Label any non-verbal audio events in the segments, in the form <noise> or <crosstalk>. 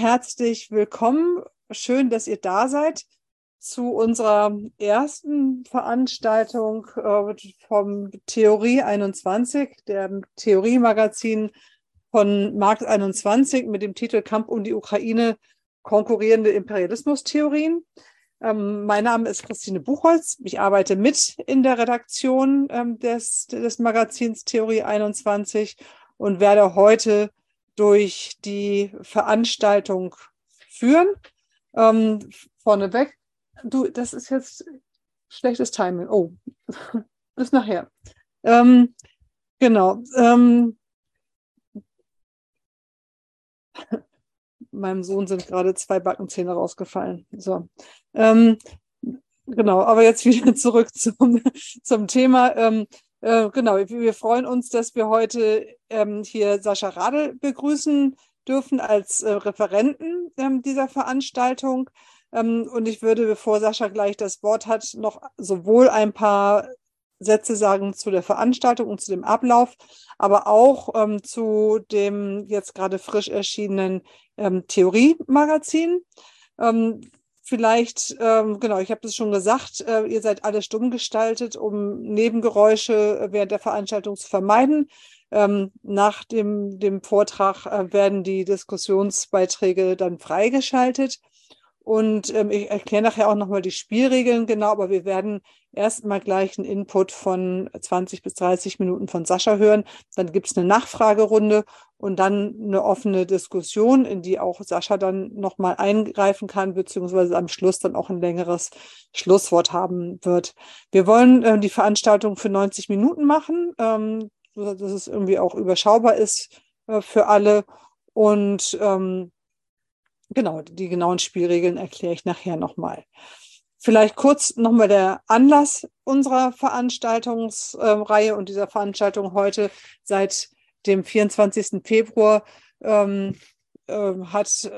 herzlich willkommen. Schön, dass ihr da seid zu unserer ersten Veranstaltung äh, vom Theorie 21, dem Theoriemagazin von Markt 21 mit dem Titel Kampf um die Ukraine, konkurrierende Imperialismustheorien. Ähm, mein Name ist Christine Buchholz. Ich arbeite mit in der Redaktion ähm, des, des Magazins Theorie 21 und werde heute durch die Veranstaltung führen. Ähm, vorneweg, du, das ist jetzt schlechtes Timing. Oh, <laughs> bis nachher. Ähm, genau. Ähm, <laughs> meinem Sohn sind gerade zwei Backenzähne rausgefallen. So. Ähm, genau, aber jetzt <laughs> wieder zurück zum, zum Thema. Ähm, äh, genau, wir freuen uns, dass wir heute ähm, hier Sascha Radl begrüßen dürfen als äh, Referenten ähm, dieser Veranstaltung. Ähm, und ich würde, bevor Sascha gleich das Wort hat, noch sowohl ein paar Sätze sagen zu der Veranstaltung und zu dem Ablauf, aber auch ähm, zu dem jetzt gerade frisch erschienenen ähm, Theorie-Magazin. Ähm, vielleicht, ähm, genau, ich habe das schon gesagt, äh, ihr seid alle stumm gestaltet, um Nebengeräusche während der Veranstaltung zu vermeiden. Ähm, nach dem, dem Vortrag äh, werden die Diskussionsbeiträge dann freigeschaltet. Und ähm, ich erkläre nachher auch nochmal die Spielregeln genau, aber wir werden erstmal gleich einen Input von 20 bis 30 Minuten von Sascha hören. Dann gibt es eine Nachfragerunde und dann eine offene Diskussion, in die auch Sascha dann nochmal eingreifen kann, beziehungsweise am Schluss dann auch ein längeres Schlusswort haben wird. Wir wollen äh, die Veranstaltung für 90 Minuten machen, ähm, dass es irgendwie auch überschaubar ist äh, für alle. Und ähm, genau, die genauen Spielregeln erkläre ich nachher nochmal. Vielleicht kurz nochmal der Anlass unserer Veranstaltungsreihe und dieser Veranstaltung heute seit dem 24. Februar ähm, äh, hat,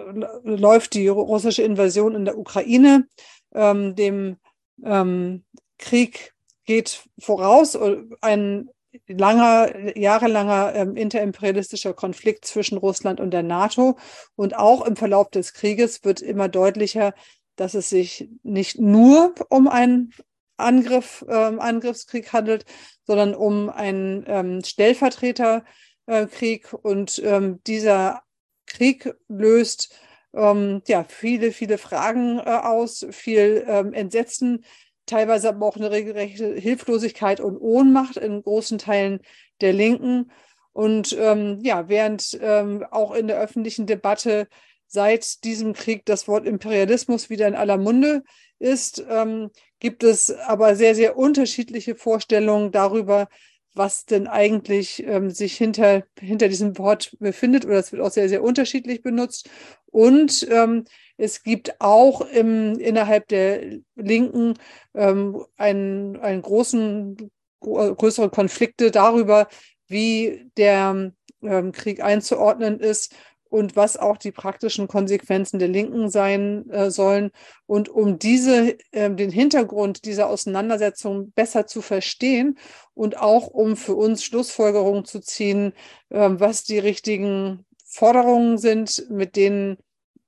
läuft die russische Invasion in der Ukraine. Ähm, dem ähm, Krieg geht voraus. Ein langer, jahrelanger ähm, interimperialistischer Konflikt zwischen Russland und der NATO. Und auch im Verlauf des Krieges wird immer deutlicher, dass es sich nicht nur um einen Angriff, ähm, Angriffskrieg handelt, sondern um einen ähm, Stellvertreterkrieg. Und ähm, dieser Krieg löst ähm, ja viele, viele Fragen äh, aus, viel ähm, Entsetzen, teilweise aber auch eine regelrechte Hilflosigkeit und Ohnmacht in großen Teilen der Linken. Und ähm, ja, während ähm, auch in der öffentlichen Debatte seit diesem Krieg das Wort Imperialismus wieder in aller Munde ist, ähm, gibt es aber sehr, sehr unterschiedliche Vorstellungen darüber, was denn eigentlich ähm, sich hinter, hinter diesem Wort befindet. Oder es wird auch sehr, sehr unterschiedlich benutzt. Und ähm, es gibt auch im, innerhalb der Linken ähm, einen, einen großen, größere Konflikte darüber, wie der ähm, Krieg einzuordnen ist und was auch die praktischen Konsequenzen der Linken sein äh, sollen. Und um diese, äh, den Hintergrund dieser Auseinandersetzung besser zu verstehen und auch um für uns Schlussfolgerungen zu ziehen, äh, was die richtigen Forderungen sind, mit denen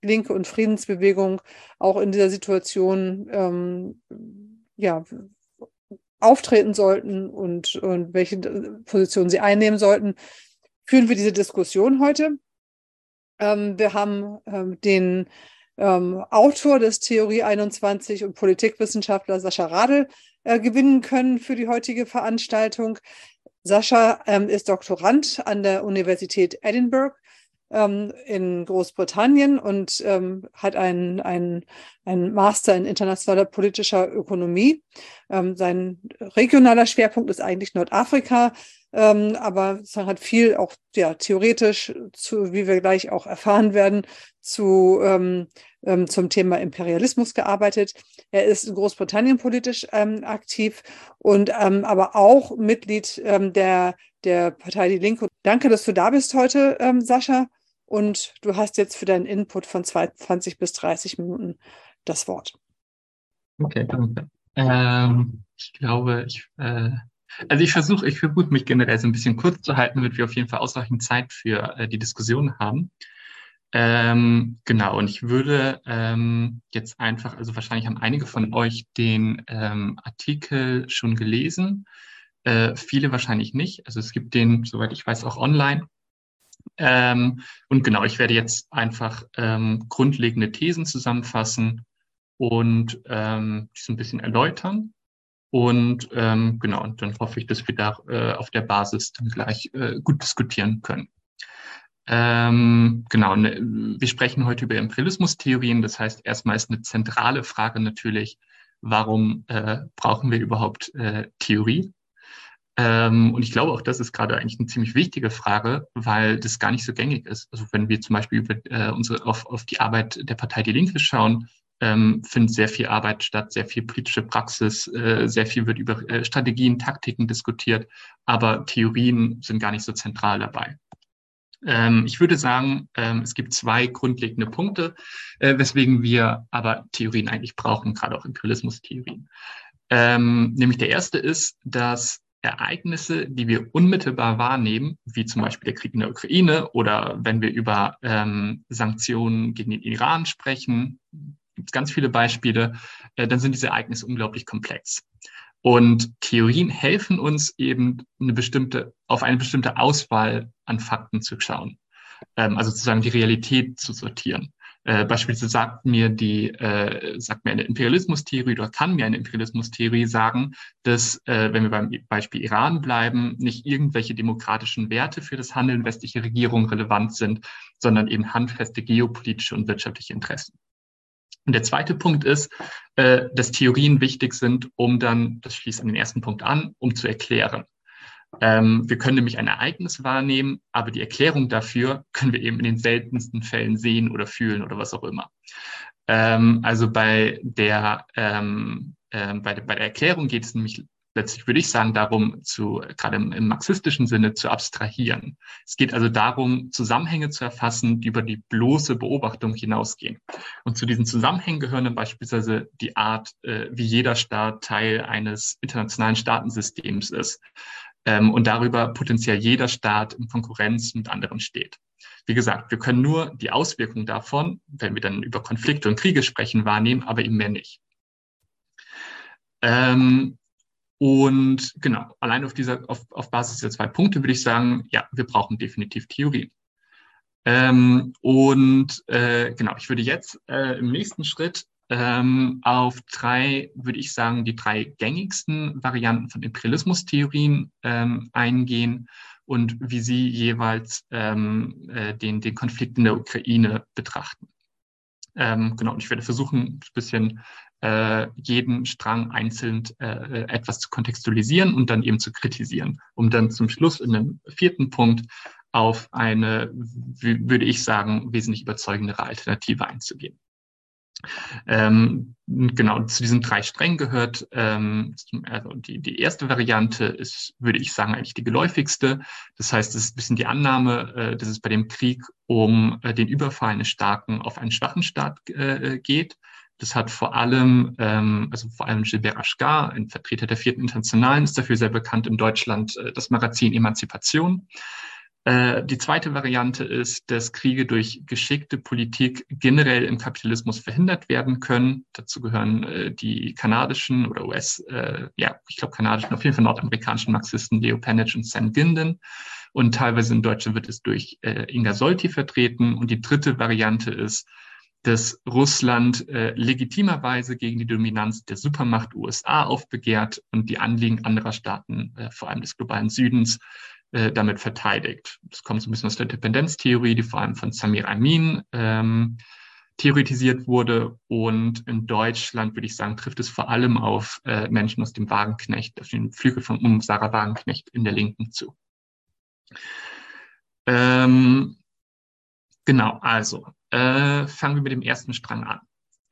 Linke und Friedensbewegung auch in dieser Situation ähm, ja, auftreten sollten und, und welche Positionen sie einnehmen sollten, führen wir diese Diskussion heute. Ähm, wir haben ähm, den ähm, Autor des Theorie 21 und Politikwissenschaftler Sascha Radl äh, gewinnen können für die heutige Veranstaltung. Sascha ähm, ist Doktorand an der Universität Edinburgh ähm, in Großbritannien und ähm, hat einen, einen, Master in internationaler politischer Ökonomie. Ähm, sein regionaler Schwerpunkt ist eigentlich Nordafrika, ähm, aber hat viel auch ja, theoretisch, zu, wie wir gleich auch erfahren werden, zu, ähm, ähm, zum Thema Imperialismus gearbeitet. Er ist in Großbritannien politisch aktiv und aber auch Mitglied der, der Partei Die Linke. Danke, dass du da bist heute, ähm, Sascha. Und du hast jetzt für deinen Input von 20 bis 30 Minuten das Wort. Okay, danke. Ähm, ich glaube, ich, äh, also ich versuche, ich versuche mich generell so ein bisschen kurz zu halten, damit wir auf jeden Fall ausreichend Zeit für äh, die Diskussion haben. Ähm, genau, und ich würde ähm, jetzt einfach, also wahrscheinlich haben einige von euch den ähm, Artikel schon gelesen, äh, viele wahrscheinlich nicht. Also es gibt den, soweit ich weiß, auch online. Ähm, und genau, ich werde jetzt einfach ähm, grundlegende Thesen zusammenfassen und ähm, die so ein bisschen erläutern. Und ähm, genau, und dann hoffe ich, dass wir da äh, auf der Basis dann gleich äh, gut diskutieren können. Ähm, genau, ne, wir sprechen heute über Imperialismustheorien. Das heißt, erstmal ist eine zentrale Frage natürlich, warum äh, brauchen wir überhaupt äh, Theorie? Ähm, und ich glaube, auch das ist gerade eigentlich eine ziemlich wichtige Frage, weil das gar nicht so gängig ist. Also wenn wir zum Beispiel über, äh, unsere, auf, auf die Arbeit der Partei Die Linke schauen, ähm, findet sehr viel Arbeit statt, sehr viel politische Praxis, äh, sehr viel wird über äh, Strategien, Taktiken diskutiert, aber Theorien sind gar nicht so zentral dabei. Ähm, ich würde sagen, ähm, es gibt zwei grundlegende Punkte, äh, weswegen wir aber Theorien eigentlich brauchen, gerade auch Imperialismus-Theorien. Ähm, nämlich der erste ist, dass Ereignisse, die wir unmittelbar wahrnehmen, wie zum Beispiel der Krieg in der Ukraine oder wenn wir über ähm, Sanktionen gegen den Iran sprechen, gibt es ganz viele Beispiele, äh, dann sind diese Ereignisse unglaublich komplex. Und Theorien helfen uns eben eine bestimmte, auf eine bestimmte Auswahl an Fakten zu schauen. Ähm, also sozusagen die Realität zu sortieren. Äh, beispielsweise sagt mir die, äh, sagt mir eine Imperialismustheorie oder kann mir eine Imperialismustheorie sagen, dass, äh, wenn wir beim Beispiel Iran bleiben, nicht irgendwelche demokratischen Werte für das Handeln westlicher Regierungen relevant sind, sondern eben handfeste geopolitische und wirtschaftliche Interessen. Und der zweite Punkt ist, äh, dass Theorien wichtig sind, um dann, das schließt an den ersten Punkt an, um zu erklären. Ähm, wir können nämlich ein Ereignis wahrnehmen, aber die Erklärung dafür können wir eben in den seltensten Fällen sehen oder fühlen oder was auch immer. Ähm, also bei der, ähm, äh, bei, bei der Erklärung geht es nämlich letztlich würde ich sagen, darum, zu, gerade im, im, marxistischen Sinne zu abstrahieren. Es geht also darum, Zusammenhänge zu erfassen, die über die bloße Beobachtung hinausgehen. Und zu diesen Zusammenhängen gehören dann beispielsweise die Art, äh, wie jeder Staat Teil eines internationalen Staatensystems ist. Ähm, und darüber potenziell jeder Staat in Konkurrenz mit anderen steht. Wie gesagt, wir können nur die Auswirkungen davon, wenn wir dann über Konflikte und Kriege sprechen, wahrnehmen, aber eben mehr nicht. Ähm, und genau, allein auf dieser, auf, auf Basis dieser zwei Punkte würde ich sagen, ja, wir brauchen definitiv Theorien. Ähm, und äh, genau, ich würde jetzt äh, im nächsten Schritt ähm, auf drei, würde ich sagen, die drei gängigsten Varianten von Imperialismustheorien ähm, eingehen und wie sie jeweils ähm, äh, den, den Konflikt in der Ukraine betrachten. Ähm, genau, und ich werde versuchen, ein bisschen äh, jeden Strang einzeln äh, etwas zu kontextualisieren und dann eben zu kritisieren, um dann zum Schluss in dem vierten Punkt auf eine, würde ich sagen, wesentlich überzeugendere Alternative einzugehen. Ähm, genau, zu diesen drei Strängen gehört, ähm, also die, die erste Variante ist, würde ich sagen, eigentlich die geläufigste. Das heißt, es ist ein bisschen die Annahme, äh, dass es bei dem Krieg um äh, den Überfall eines starken auf einen schwachen Staat äh, geht. Das hat vor allem, ähm, also vor allem Gilbert Aschgar, ein Vertreter der vierten Internationalen, ist dafür sehr bekannt in Deutschland, äh, das Magazin Emanzipation. Äh, die zweite Variante ist, dass Kriege durch geschickte Politik generell im Kapitalismus verhindert werden können. Dazu gehören äh, die kanadischen oder US, äh, ja, ich glaube kanadischen, auf jeden Fall nordamerikanischen Marxisten Leo Panitch und Sam Ginden. Und teilweise in Deutschland wird es durch Inga Solti vertreten. Und die dritte Variante ist, dass Russland äh, legitimerweise gegen die Dominanz der Supermacht USA aufbegehrt und die Anliegen anderer Staaten, äh, vor allem des globalen Südens, äh, damit verteidigt. Das kommt so ein bisschen aus der Dependenztheorie, die vor allem von Samir Amin ähm, theoretisiert wurde. Und in Deutschland, würde ich sagen, trifft es vor allem auf äh, Menschen aus dem Wagenknecht, auf den Flügel von um Sarah Wagenknecht in der Linken zu. Ähm, genau, also äh, fangen wir mit dem ersten Strang an.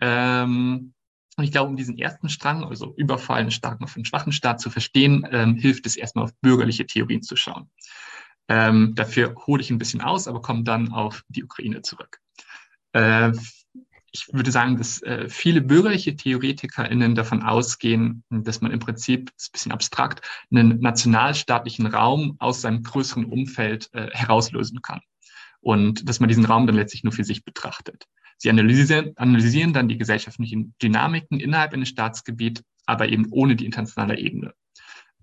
Ähm, und ich glaube, um diesen ersten Strang, also Überfall einen starken auf schwachen Staat zu verstehen, ähm, hilft es erstmal auf bürgerliche Theorien zu schauen. Ähm, dafür hole ich ein bisschen aus, aber komme dann auf die Ukraine zurück. Äh, ich würde sagen, dass äh, viele bürgerliche TheoretikerInnen davon ausgehen, dass man im Prinzip, das ist ein bisschen abstrakt, einen nationalstaatlichen Raum aus seinem größeren Umfeld äh, herauslösen kann. und dass man diesen Raum dann letztlich nur für sich betrachtet. Sie analysieren, analysieren dann die gesellschaftlichen Dynamiken innerhalb eines Staatsgebiets, aber eben ohne die internationale Ebene.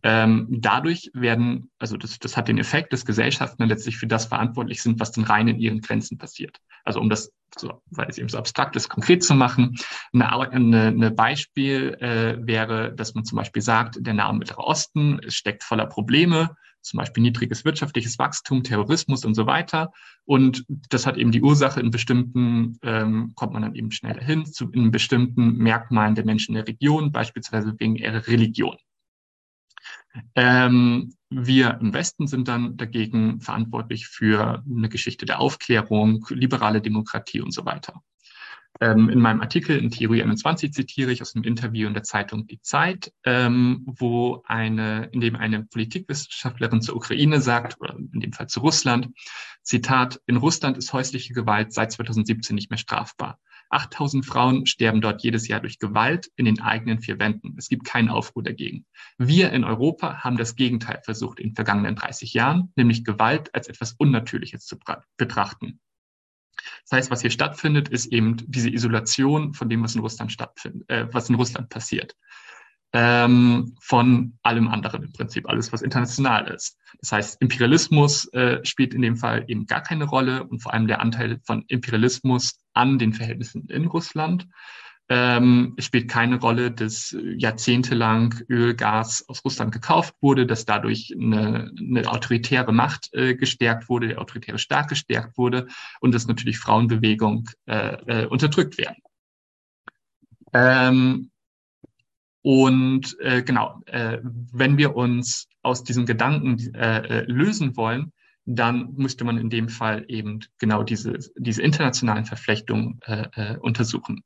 Ähm, dadurch werden, also das, das hat den Effekt, dass Gesellschaften letztlich für das verantwortlich sind, was dann rein in ihren Grenzen passiert. Also um das, so, weil es eben so abstrakt ist, konkret zu machen. Eine, eine, eine Beispiel äh, wäre, dass man zum Beispiel sagt, der Nahe Mittlere Osten steckt voller Probleme, zum Beispiel niedriges wirtschaftliches Wachstum, Terrorismus und so weiter. Und das hat eben die Ursache in bestimmten, ähm, kommt man dann eben schneller hin, zu in bestimmten Merkmalen der Menschen der Region, beispielsweise wegen ihrer Religion. Ähm, wir im Westen sind dann dagegen verantwortlich für eine Geschichte der Aufklärung, liberale Demokratie und so weiter. Ähm, in meinem Artikel in Theorie 21 zitiere ich aus einem Interview in der Zeitung Die Zeit, ähm, wo eine, in dem eine Politikwissenschaftlerin zur Ukraine sagt, oder in dem Fall zu Russland, Zitat, in Russland ist häusliche Gewalt seit 2017 nicht mehr strafbar. 8000 Frauen sterben dort jedes Jahr durch Gewalt in den eigenen vier Wänden. Es gibt keinen Aufruhr dagegen. Wir in Europa haben das Gegenteil versucht in den vergangenen 30 Jahren, nämlich Gewalt als etwas Unnatürliches zu betrachten. Das heißt, was hier stattfindet, ist eben diese Isolation von dem, was in Russland stattfindet, äh, was in Russland passiert. Ähm, von allem anderen im Prinzip, alles, was international ist. Das heißt, Imperialismus äh, spielt in dem Fall eben gar keine Rolle und vor allem der Anteil von Imperialismus an den Verhältnissen in Russland. Ähm, es spielt keine Rolle, dass jahrzehntelang Öl, Gas aus Russland gekauft wurde, dass dadurch eine, eine autoritäre Macht äh, gestärkt wurde, der autoritäre Staat gestärkt wurde und dass natürlich Frauenbewegung äh, äh, unterdrückt werden. Ähm, und äh, genau, äh, wenn wir uns aus diesen Gedanken äh, lösen wollen, dann müsste man in dem Fall eben genau diese, diese internationalen Verflechtungen untersuchen.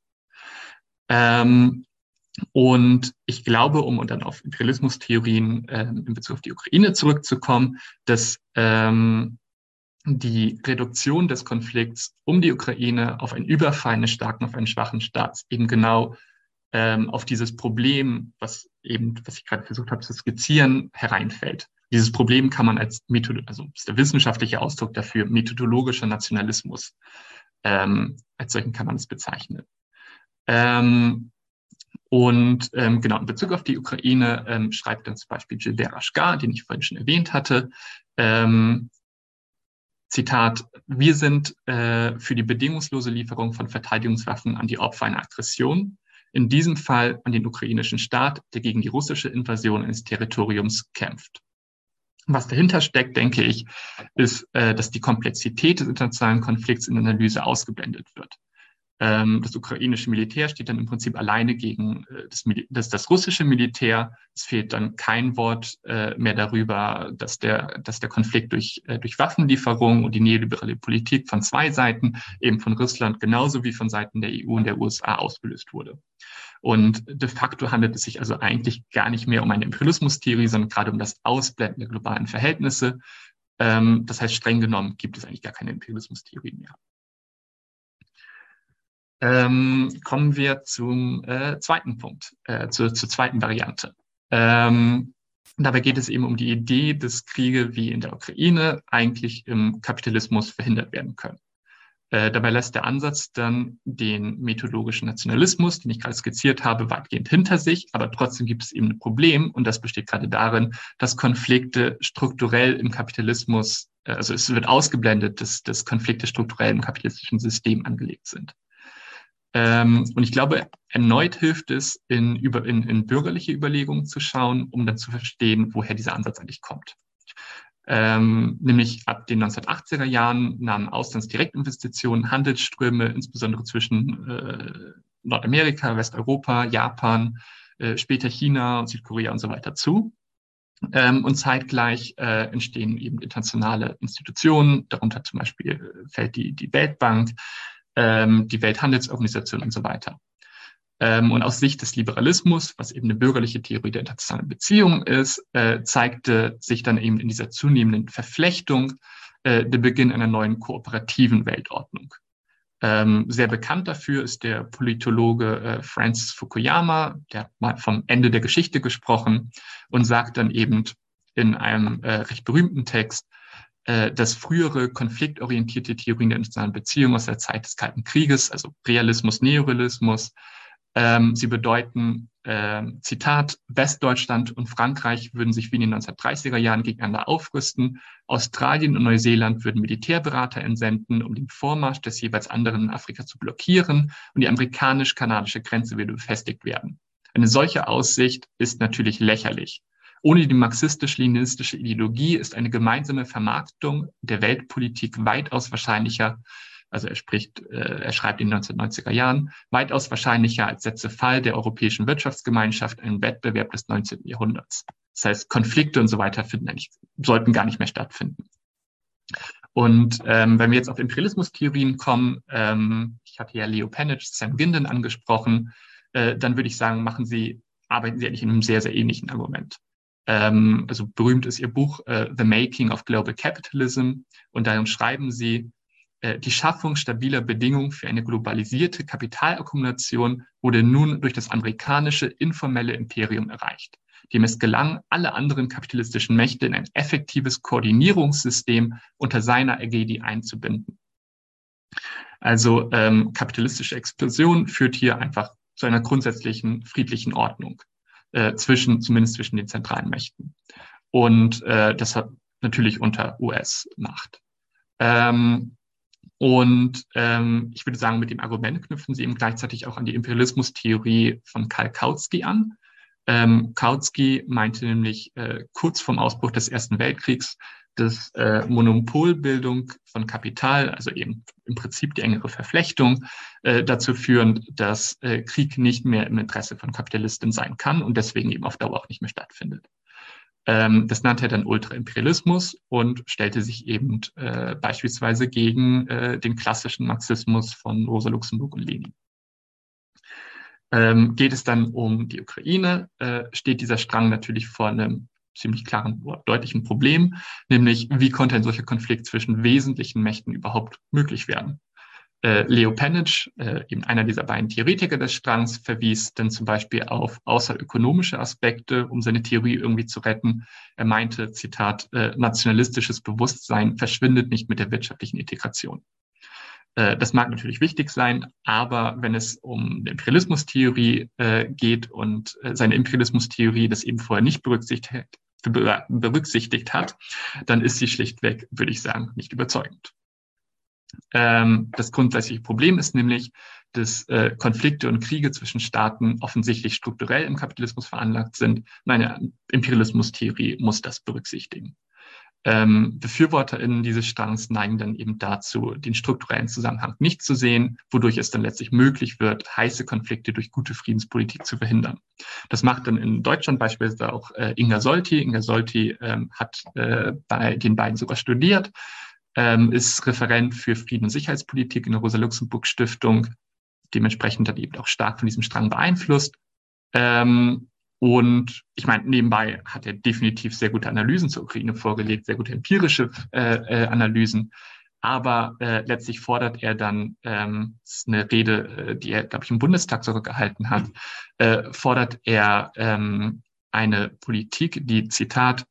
Ähm, und ich glaube, um dann auf Imperialismustheorien äh, in Bezug auf die Ukraine zurückzukommen, dass ähm, die Reduktion des Konflikts um die Ukraine auf einen Überfall eines starken, auf einen schwachen Staat eben genau ähm, auf dieses Problem, was eben, was ich gerade versucht habe zu skizzieren, hereinfällt. Dieses Problem kann man als Methode, also ist der wissenschaftliche Ausdruck dafür, methodologischer Nationalismus, ähm, als solchen kann man es bezeichnen. Ähm, und ähm, genau in Bezug auf die Ukraine ähm, schreibt dann zum Beispiel Gilbert Ashgar, den ich vorhin schon erwähnt hatte, ähm, Zitat, wir sind äh, für die bedingungslose Lieferung von Verteidigungswaffen an die Opfer einer Aggression, in diesem Fall an den ukrainischen Staat, der gegen die russische Invasion eines Territoriums kämpft. Was dahinter steckt, denke ich, ist, äh, dass die Komplexität des internationalen Konflikts in der Analyse ausgeblendet wird. Ähm, das ukrainische Militär steht dann im Prinzip alleine gegen äh, das, das, das, russische Militär. Es fehlt dann kein Wort äh, mehr darüber, dass der, dass der Konflikt durch, äh, durch Waffenlieferungen und die neoliberale Politik von zwei Seiten, eben von Russland genauso wie von Seiten der EU und der USA ausgelöst wurde. Und de facto handelt es sich also eigentlich gar nicht mehr um eine Imperialismustheorie, sondern gerade um das Ausblenden der globalen Verhältnisse. Ähm, das heißt, streng genommen gibt es eigentlich gar keine Imperialismustheorie mehr. Ähm, kommen wir zum äh, zweiten Punkt, äh, zur, zur, zweiten Variante. Ähm, dabei geht es eben um die Idee, dass Kriege wie in der Ukraine eigentlich im Kapitalismus verhindert werden können. Äh, dabei lässt der Ansatz dann den methodologischen Nationalismus, den ich gerade skizziert habe, weitgehend hinter sich. Aber trotzdem gibt es eben ein Problem und das besteht gerade darin, dass Konflikte strukturell im Kapitalismus, äh, also es wird ausgeblendet, dass, dass Konflikte strukturell im kapitalistischen System angelegt sind. Ähm, und ich glaube, erneut hilft es, in, über, in, in bürgerliche Überlegungen zu schauen, um dann zu verstehen, woher dieser Ansatz eigentlich kommt. Ähm, nämlich ab den 1980er Jahren nahmen Auslandsdirektinvestitionen, Handelsströme, insbesondere zwischen äh, Nordamerika, Westeuropa, Japan, äh, später China und Südkorea und so weiter zu. Ähm, und zeitgleich äh, entstehen eben internationale Institutionen, darunter zum Beispiel äh, fällt die, die Weltbank, ähm, die Welthandelsorganisation und so weiter. Ähm, und aus Sicht des Liberalismus, was eben eine bürgerliche Theorie der internationalen Beziehungen ist, äh, zeigte sich dann eben in dieser zunehmenden Verflechtung äh, der Beginn einer neuen kooperativen Weltordnung. Ähm, sehr bekannt dafür ist der Politologe äh, Francis Fukuyama, der hat mal vom Ende der Geschichte gesprochen und sagt dann eben in einem äh, recht berühmten Text, äh, dass frühere konfliktorientierte Theorien der internationalen Beziehungen aus der Zeit des Kalten Krieges, also Realismus, Neorealismus, ähm, sie bedeuten, äh, Zitat, Westdeutschland und Frankreich würden sich wie in den 1930er Jahren gegeneinander aufrüsten. Australien und Neuseeland würden Militärberater entsenden, um den Vormarsch des jeweils anderen in Afrika zu blockieren. Und die amerikanisch-kanadische Grenze würde befestigt werden. Eine solche Aussicht ist natürlich lächerlich. Ohne die marxistisch-leninistische Ideologie ist eine gemeinsame Vermarktung der Weltpolitik weitaus wahrscheinlicher also er spricht, äh, er schreibt in den 1990er Jahren, weitaus wahrscheinlicher als der Zerfall der europäischen Wirtschaftsgemeinschaft im Wettbewerb des 19. Jahrhunderts. Das heißt, Konflikte und so weiter finden eigentlich, sollten gar nicht mehr stattfinden. Und ähm, wenn wir jetzt auf Imperialismustheorien kommen, ähm, ich hatte ja Leo Panitch, Sam Ginden angesprochen, äh, dann würde ich sagen, machen Sie, arbeiten Sie eigentlich in einem sehr, sehr ähnlichen Argument. Ähm, also berühmt ist Ihr Buch äh, The Making of Global Capitalism. Und darin schreiben Sie, äh, die Schaffung stabiler Bedingungen für eine globalisierte Kapitalakkumulation wurde nun durch das amerikanische informelle Imperium erreicht, dem es gelang, alle anderen kapitalistischen Mächte in ein effektives Koordinierungssystem unter seiner Ägädi einzubinden. Also ähm, kapitalistische Explosion führt hier einfach zu einer grundsätzlichen friedlichen Ordnung äh, zwischen, zumindest zwischen den zentralen Mächten. Und äh, das hat natürlich unter US-Macht. Ähm, und ähm, ich würde sagen, mit dem Argument knüpfen Sie eben gleichzeitig auch an die Imperialismustheorie von Karl Kautsky an. Ähm, Kautsky meinte nämlich äh, kurz vorm Ausbruch des Ersten Weltkriegs, dass äh, Monopolbildung von Kapital, also eben im Prinzip die engere Verflechtung, äh, dazu führen, dass äh, Krieg nicht mehr im Interesse von Kapitalisten sein kann und deswegen eben auf Dauer auch nicht mehr stattfindet. Ähm, das nannte er dann Ultraimperialismus und stellte sich eben äh, beispielsweise gegen äh, den klassischen Marxismus von Rosa Luxemburg und Lenin. Ähm, geht es dann um die Ukraine, äh, steht dieser Strang natürlich vor einem ziemlich klaren, deutlichen Problem, nämlich wie konnte ein solcher Konflikt zwischen wesentlichen Mächten überhaupt möglich werden? Äh, Leo Panitch, äh, eben einer dieser beiden Theoretiker des Strangs, verwies dann zum Beispiel auf außerökonomische Aspekte, um seine Theorie irgendwie zu retten. Er meinte, Zitat, äh, nationalistisches Bewusstsein verschwindet nicht mit der wirtschaftlichen Integration. Äh, das mag natürlich wichtig sein, aber wenn es um eine Imperialismustheorie äh, geht und äh, seine Imperialismustheorie das eben vorher nicht berücksichtigt, berücksichtigt hat, dann ist sie schlichtweg, würde ich sagen, nicht überzeugend. Ähm, das grundsätzliche Problem ist nämlich, dass äh, Konflikte und Kriege zwischen Staaten offensichtlich strukturell im Kapitalismus veranlagt sind. Meine Imperialismustheorie muss das berücksichtigen. Ähm, BefürworterInnen dieses Strangs neigen dann eben dazu, den strukturellen Zusammenhang nicht zu sehen, wodurch es dann letztlich möglich wird, heiße Konflikte durch gute Friedenspolitik zu verhindern. Das macht dann in Deutschland beispielsweise auch äh, Inga Solti. Inga Solti ähm, hat äh, bei den beiden sogar studiert ähm, ist Referent für Frieden und Sicherheitspolitik in der Rosa-Luxemburg-Stiftung, dementsprechend dann eben auch stark von diesem Strang beeinflusst. Ähm, und ich meine, nebenbei hat er definitiv sehr gute Analysen zur Ukraine vorgelegt, sehr gute empirische äh, äh, Analysen. Aber äh, letztlich fordert er dann, ähm, ist eine Rede, äh, die er, glaube ich, im Bundestag zurückgehalten hat, äh, fordert er ähm, eine Politik, die, Zitat,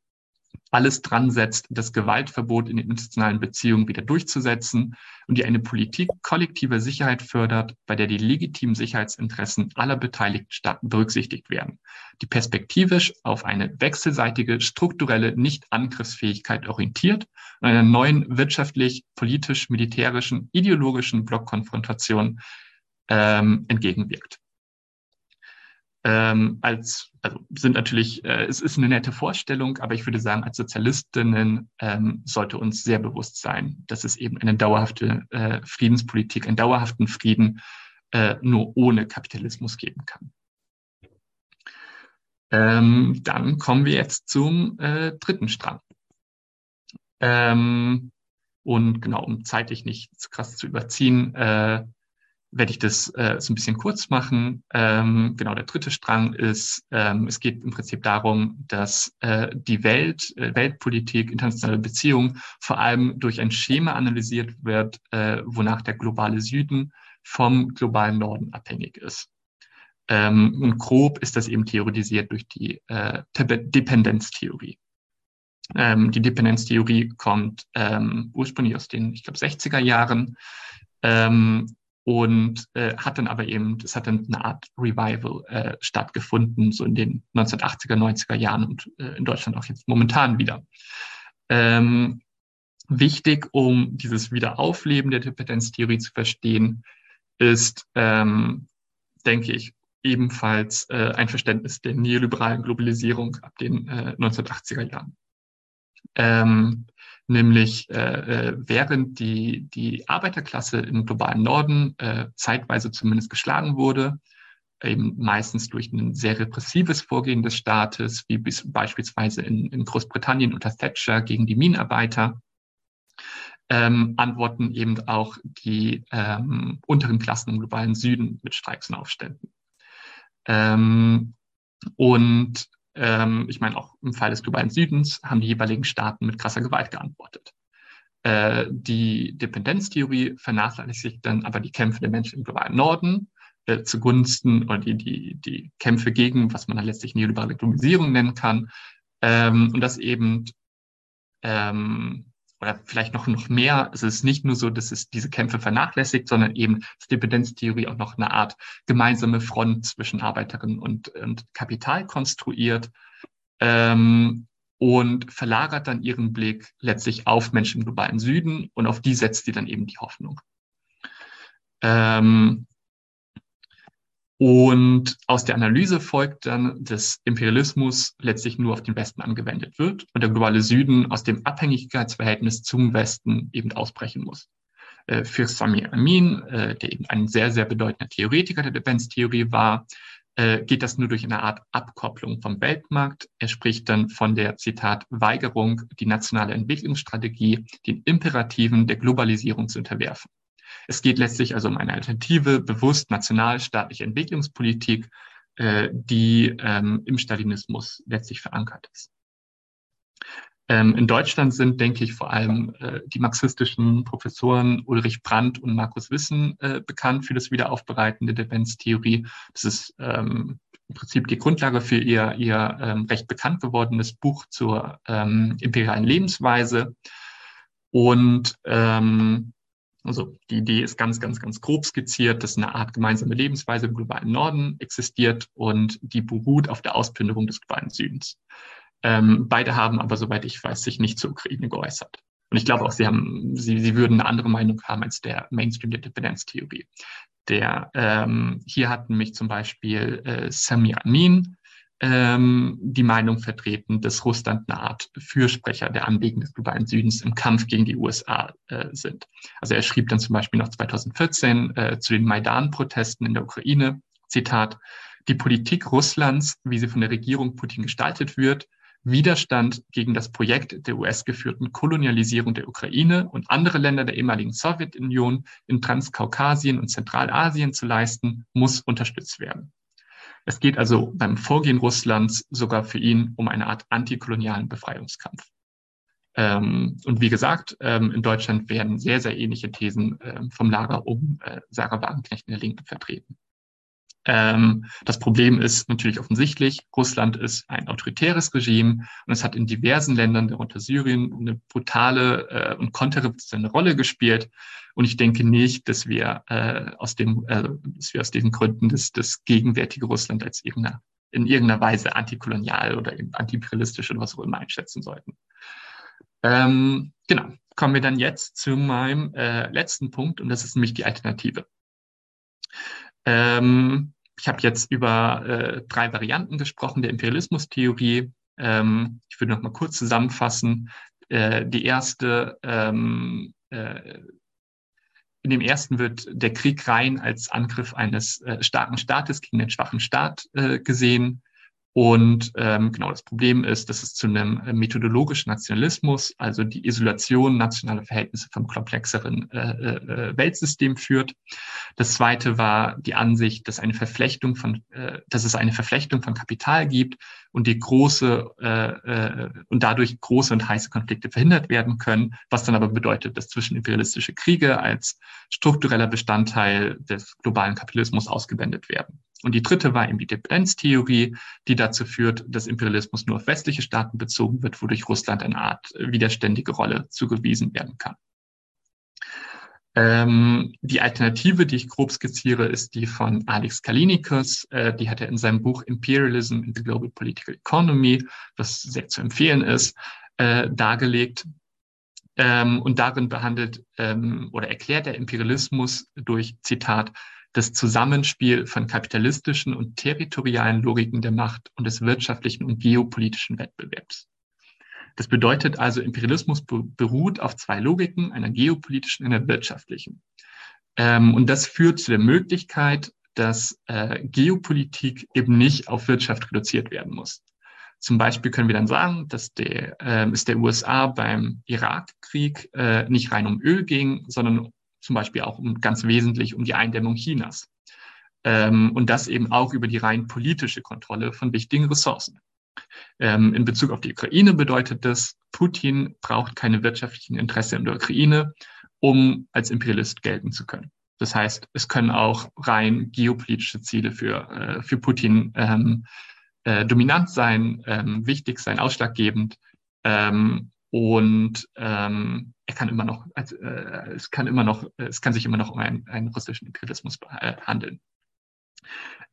alles dran setzt, das Gewaltverbot in den internationalen Beziehungen wieder durchzusetzen und die eine Politik kollektiver Sicherheit fördert, bei der die legitimen Sicherheitsinteressen aller beteiligten Staaten berücksichtigt werden, die perspektivisch auf eine wechselseitige strukturelle Nichtangriffsfähigkeit orientiert und einer neuen wirtschaftlich, politisch, militärischen, ideologischen Blockkonfrontation ähm, entgegenwirkt ähm, als, also sind natürlich, äh, es ist eine nette Vorstellung, aber ich würde sagen, als Sozialistinnen ähm, sollte uns sehr bewusst sein, dass es eben eine dauerhafte äh, Friedenspolitik, einen dauerhaften Frieden äh, nur ohne Kapitalismus geben kann. Ähm, dann kommen wir jetzt zum äh, dritten Strang. Ähm, und genau, um zeitlich nicht zu krass zu überziehen, äh, werde ich das äh, so ein bisschen kurz machen. Ähm, genau, der dritte Strang ist, ähm, es geht im Prinzip darum, dass äh, die Welt, äh, Weltpolitik, internationale Beziehungen vor allem durch ein Schema analysiert wird, äh, wonach der globale Süden vom globalen Norden abhängig ist. Ähm, und grob ist das eben theoretisiert durch die äh, Dependenztheorie. Ähm, die Dependenztheorie kommt ähm, ursprünglich aus den, ich glaube, 60er Jahren ähm, und äh, hat dann aber eben, es hat dann eine Art Revival äh, stattgefunden, so in den 1980er, 90er Jahren und äh, in Deutschland auch jetzt momentan wieder. Ähm, wichtig, um dieses Wiederaufleben der Dependenztheorie zu verstehen, ist, ähm, denke ich, ebenfalls äh, ein Verständnis der neoliberalen Globalisierung ab den äh, 1980er Jahren. Ähm, nämlich äh, äh, während die, die Arbeiterklasse im globalen Norden äh, zeitweise zumindest geschlagen wurde, eben meistens durch ein sehr repressives Vorgehen des Staates, wie bis, beispielsweise in, in Großbritannien unter Thatcher gegen die Minenarbeiter, ähm, antworten eben auch die ähm, unteren Klassen im globalen Süden mit Streiks und Aufständen. Ähm, und ähm, ich meine, auch im Fall des globalen Südens haben die jeweiligen Staaten mit krasser Gewalt geantwortet. Äh, die Dependenztheorie vernachlässigt dann aber die Kämpfe der Menschen im globalen Norden äh, zugunsten oder die, die, die Kämpfe gegen, was man dann letztlich neoliberale Globalisierung nennen kann. Ähm, und das eben ähm, oder vielleicht noch, noch mehr, es ist nicht nur so, dass es diese Kämpfe vernachlässigt, sondern eben Dependenztheorie auch noch eine Art gemeinsame Front zwischen Arbeiterinnen und, und Kapital konstruiert ähm, und verlagert dann ihren Blick letztlich auf Menschen im globalen Süden und auf die setzt sie dann eben die Hoffnung. Ähm, und aus der Analyse folgt dann, dass Imperialismus letztlich nur auf den Westen angewendet wird und der globale Süden aus dem Abhängigkeitsverhältnis zum Westen eben ausbrechen muss. Äh, für Samir Amin, äh, der eben ein sehr, sehr bedeutender Theoretiker der Defense-Theorie war, äh, geht das nur durch eine Art Abkopplung vom Weltmarkt. Er spricht dann von der, Zitat, Weigerung, die nationale Entwicklungsstrategie den Imperativen der Globalisierung zu unterwerfen. Es geht letztlich also um eine alternative, bewusst nationalstaatliche Entwicklungspolitik, äh, die ähm, im Stalinismus letztlich verankert ist. Ähm, in Deutschland sind, denke ich, vor allem äh, die marxistischen Professoren Ulrich Brandt und Markus Wissen äh, bekannt für das Wiederaufbereiten der Dependenztheorie. Das ist ähm, im Prinzip die Grundlage für ihr, ihr ähm, recht bekannt gewordenes Buch zur ähm, imperialen Lebensweise. Und ähm, also die Idee ist ganz, ganz, ganz grob skizziert, dass eine Art gemeinsame Lebensweise im globalen Norden existiert und die beruht auf der Ausplünderung des globalen Südens. Ähm, beide haben aber, soweit ich weiß, sich nicht zur Ukraine geäußert. Und ich glaube auch, sie haben, sie, sie würden eine andere Meinung haben als der Mainstream der Dependenztheorie. Der ähm, hier hatten mich zum Beispiel äh, Samir Amin, ähm, die Meinung vertreten, dass Russland eine Art Fürsprecher der Anliegen des globalen Südens im Kampf gegen die USA äh, sind. Also er schrieb dann zum Beispiel noch 2014 äh, zu den Maidan-Protesten in der Ukraine, Zitat, die Politik Russlands, wie sie von der Regierung Putin gestaltet wird, Widerstand gegen das Projekt der US-geführten Kolonialisierung der Ukraine und andere Länder der ehemaligen Sowjetunion in Transkaukasien und Zentralasien zu leisten, muss unterstützt werden. Es geht also beim Vorgehen Russlands sogar für ihn um eine Art antikolonialen Befreiungskampf. Ähm, und wie gesagt, ähm, in Deutschland werden sehr, sehr ähnliche Thesen ähm, vom Lager um äh, Sarah Wagenknecht in der Linken vertreten. Ähm, das Problem ist natürlich offensichtlich, Russland ist ein autoritäres Regime und es hat in diversen Ländern, darunter Syrien, eine brutale äh, und konterrevolutionäre Rolle gespielt. Und ich denke nicht, dass wir, äh, aus, dem, äh, dass wir aus diesen Gründen das, das gegenwärtige Russland als irgendeiner, in irgendeiner Weise antikolonial oder antiimperialistisch oder was auch immer einschätzen sollten. Ähm, genau, kommen wir dann jetzt zu meinem äh, letzten Punkt und das ist nämlich die Alternative. Ähm, ich habe jetzt über äh, drei Varianten gesprochen der Imperialismustheorie. Ähm, ich würde noch mal kurz zusammenfassen. Äh, die erste, ähm, äh, in dem ersten wird der Krieg rein als Angriff eines äh, starken Staates gegen den schwachen Staat äh, gesehen. Und ähm, genau das Problem ist, dass es zu einem äh, methodologischen Nationalismus, also die Isolation nationaler Verhältnisse vom komplexeren äh, äh, Weltsystem führt. Das zweite war die Ansicht, dass eine Verflechtung von, äh, dass es eine Verflechtung von Kapital gibt und die große äh, äh, und dadurch große und heiße Konflikte verhindert werden können, was dann aber bedeutet, dass zwischenimperialistische Kriege als struktureller Bestandteil des globalen Kapitalismus ausgewendet werden. Und die dritte war eben die Dependenztheorie, die dazu führt, dass Imperialismus nur auf westliche Staaten bezogen wird, wodurch Russland eine Art widerständige Rolle zugewiesen werden kann. Ähm, die Alternative, die ich grob skizziere, ist die von Alex Kalinikas. Äh, die hat er in seinem Buch Imperialism in the Global Political Economy, was sehr zu empfehlen ist, äh, dargelegt. Ähm, und darin behandelt ähm, oder erklärt der Imperialismus durch, Zitat, das Zusammenspiel von kapitalistischen und territorialen Logiken der Macht und des wirtschaftlichen und geopolitischen Wettbewerbs. Das bedeutet also, Imperialismus beruht auf zwei Logiken, einer geopolitischen und einer wirtschaftlichen. Ähm, und das führt zu der Möglichkeit, dass äh, Geopolitik eben nicht auf Wirtschaft reduziert werden muss. Zum Beispiel können wir dann sagen, dass der, äh, es der USA beim Irakkrieg äh, nicht rein um Öl ging, sondern zum Beispiel auch um ganz wesentlich um die Eindämmung Chinas. Ähm, und das eben auch über die rein politische Kontrolle von wichtigen Ressourcen. Ähm, in Bezug auf die Ukraine bedeutet das, Putin braucht keine wirtschaftlichen Interessen in der Ukraine, um als Imperialist gelten zu können. Das heißt, es können auch rein geopolitische Ziele für, äh, für Putin ähm, äh, dominant sein, ähm, wichtig sein, ausschlaggebend. Ähm, und ähm, er kann immer noch, äh, es kann immer noch, es kann sich immer noch um einen, einen russischen Imperialismus äh, handeln.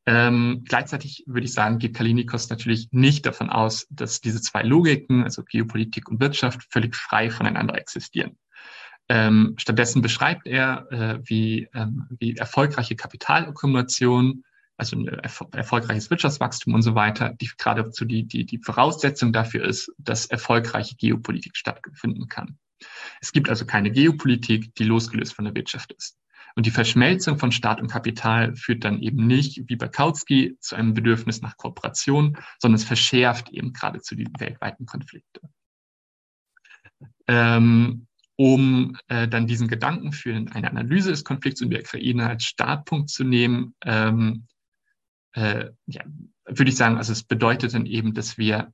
Ähm, gleichzeitig würde ich sagen, geht Kalinikos natürlich nicht davon aus, dass diese zwei Logiken, also Geopolitik und Wirtschaft, völlig frei voneinander existieren. Ähm, stattdessen beschreibt er, äh, wie, ähm, wie erfolgreiche Kapitalakkumulation, also ein erfol erfolgreiches Wirtschaftswachstum und so weiter, die geradezu die, die, die Voraussetzung dafür ist, dass erfolgreiche Geopolitik stattfinden kann. Es gibt also keine Geopolitik, die losgelöst von der Wirtschaft ist. Und die Verschmelzung von Staat und Kapital führt dann eben nicht, wie bei Kautsky, zu einem Bedürfnis nach Kooperation, sondern es verschärft eben geradezu die weltweiten Konflikte. Ähm, um äh, dann diesen Gedanken für eine Analyse des Konflikts in der Ukraine als Startpunkt zu nehmen, ähm, äh, ja, würde ich sagen, also es bedeutet dann eben, dass wir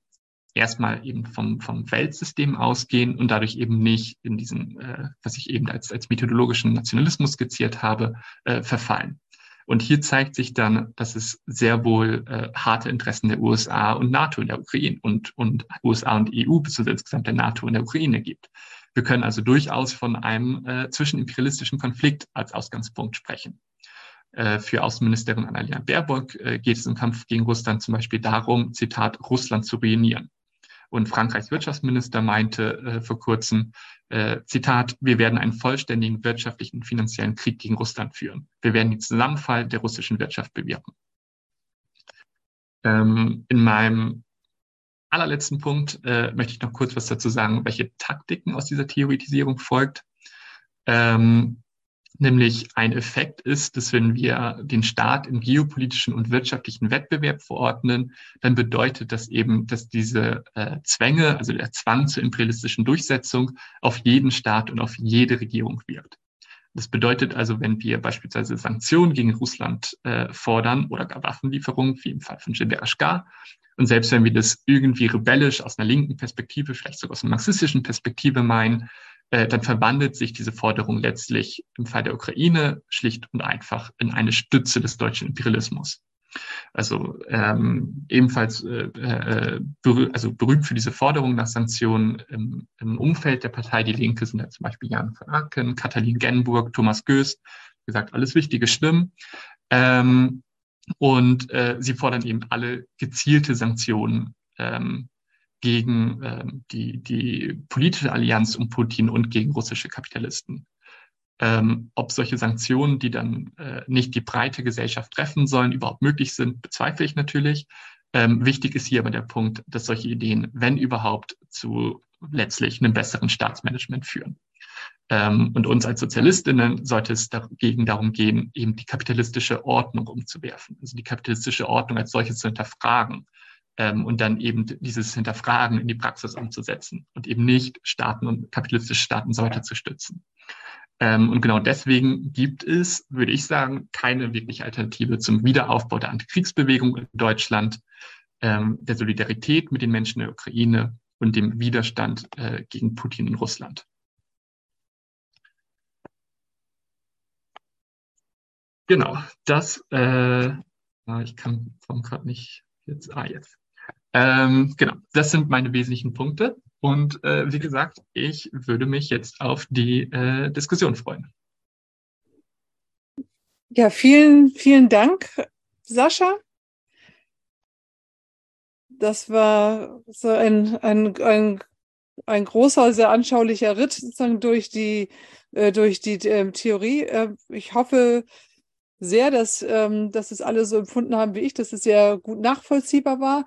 erstmal eben vom, vom Weltsystem ausgehen und dadurch eben nicht in diesen, äh, was ich eben als, als methodologischen Nationalismus skizziert habe, äh, verfallen. Und hier zeigt sich dann, dass es sehr wohl äh, harte Interessen der USA und NATO in der Ukraine und, und USA und EU bis insgesamt der NATO in der Ukraine gibt. Wir können also durchaus von einem äh, zwischenimperialistischen Konflikt als Ausgangspunkt sprechen. Äh, für Außenministerin Annalena Baerbock äh, geht es im Kampf gegen Russland zum Beispiel darum, Zitat, Russland zu ruinieren. Und Frankreichs Wirtschaftsminister meinte äh, vor kurzem, Zitat, wir werden einen vollständigen wirtschaftlichen und finanziellen Krieg gegen Russland führen. Wir werden den Zusammenfall der russischen Wirtschaft bewirken. Ähm, in meinem allerletzten Punkt möchte ich noch kurz was dazu sagen, welche Taktiken aus dieser Theoretisierung folgt. Ähm, Nämlich ein Effekt ist, dass wenn wir den Staat im geopolitischen und wirtschaftlichen Wettbewerb verordnen, dann bedeutet das eben, dass diese äh, Zwänge, also der Zwang zur imperialistischen Durchsetzung auf jeden Staat und auf jede Regierung wirkt. Das bedeutet also, wenn wir beispielsweise Sanktionen gegen Russland äh, fordern oder gar Waffenlieferungen, wie im Fall von Jindar und selbst wenn wir das irgendwie rebellisch aus einer linken Perspektive, vielleicht sogar aus einer marxistischen Perspektive meinen, äh, dann verwandelt sich diese Forderung letztlich im Fall der Ukraine schlicht und einfach in eine Stütze des deutschen Imperialismus. Also ähm, ebenfalls äh, äh, berüh also berühmt für diese Forderung nach Sanktionen im, im, Umfeld der Partei Die Linke sind ja zum Beispiel Jan von Aken, Katalin Genburg, Thomas Goes, wie gesagt, alles wichtige Stimmen. Ähm, und äh, sie fordern eben alle gezielte Sanktionen ähm, gegen äh, die, die politische Allianz um Putin und gegen russische Kapitalisten. Ähm, ob solche Sanktionen, die dann äh, nicht die breite Gesellschaft treffen sollen, überhaupt möglich sind, bezweifle ich natürlich. Ähm, wichtig ist hier aber der Punkt, dass solche Ideen, wenn überhaupt, zu letztlich einem besseren Staatsmanagement führen. Ähm, und uns als Sozialistinnen sollte es dagegen darum gehen, eben die kapitalistische Ordnung umzuwerfen, also die kapitalistische Ordnung als solche zu hinterfragen ähm, und dann eben dieses Hinterfragen in die Praxis umzusetzen und eben nicht Staaten und kapitalistische Staaten so weiter zu stützen. Ähm, und genau deswegen gibt es, würde ich sagen, keine wirkliche Alternative zum Wiederaufbau der Antikriegsbewegung in Deutschland, ähm, der Solidarität mit den Menschen der Ukraine und dem Widerstand äh, gegen Putin in Russland. Genau, das äh, Ah, ich kann vom gerade nicht jetzt. Ah, jetzt. Ähm, genau, das sind meine wesentlichen Punkte. Und äh, wie gesagt, ich würde mich jetzt auf die äh, Diskussion freuen. Ja, vielen, vielen Dank, Sascha. Das war so ein, ein, ein, ein großer, sehr anschaulicher Ritt sozusagen durch die, äh, durch die äh, Theorie. Äh, ich hoffe sehr, dass, ähm, dass es alle so empfunden haben wie ich, dass es sehr gut nachvollziehbar war.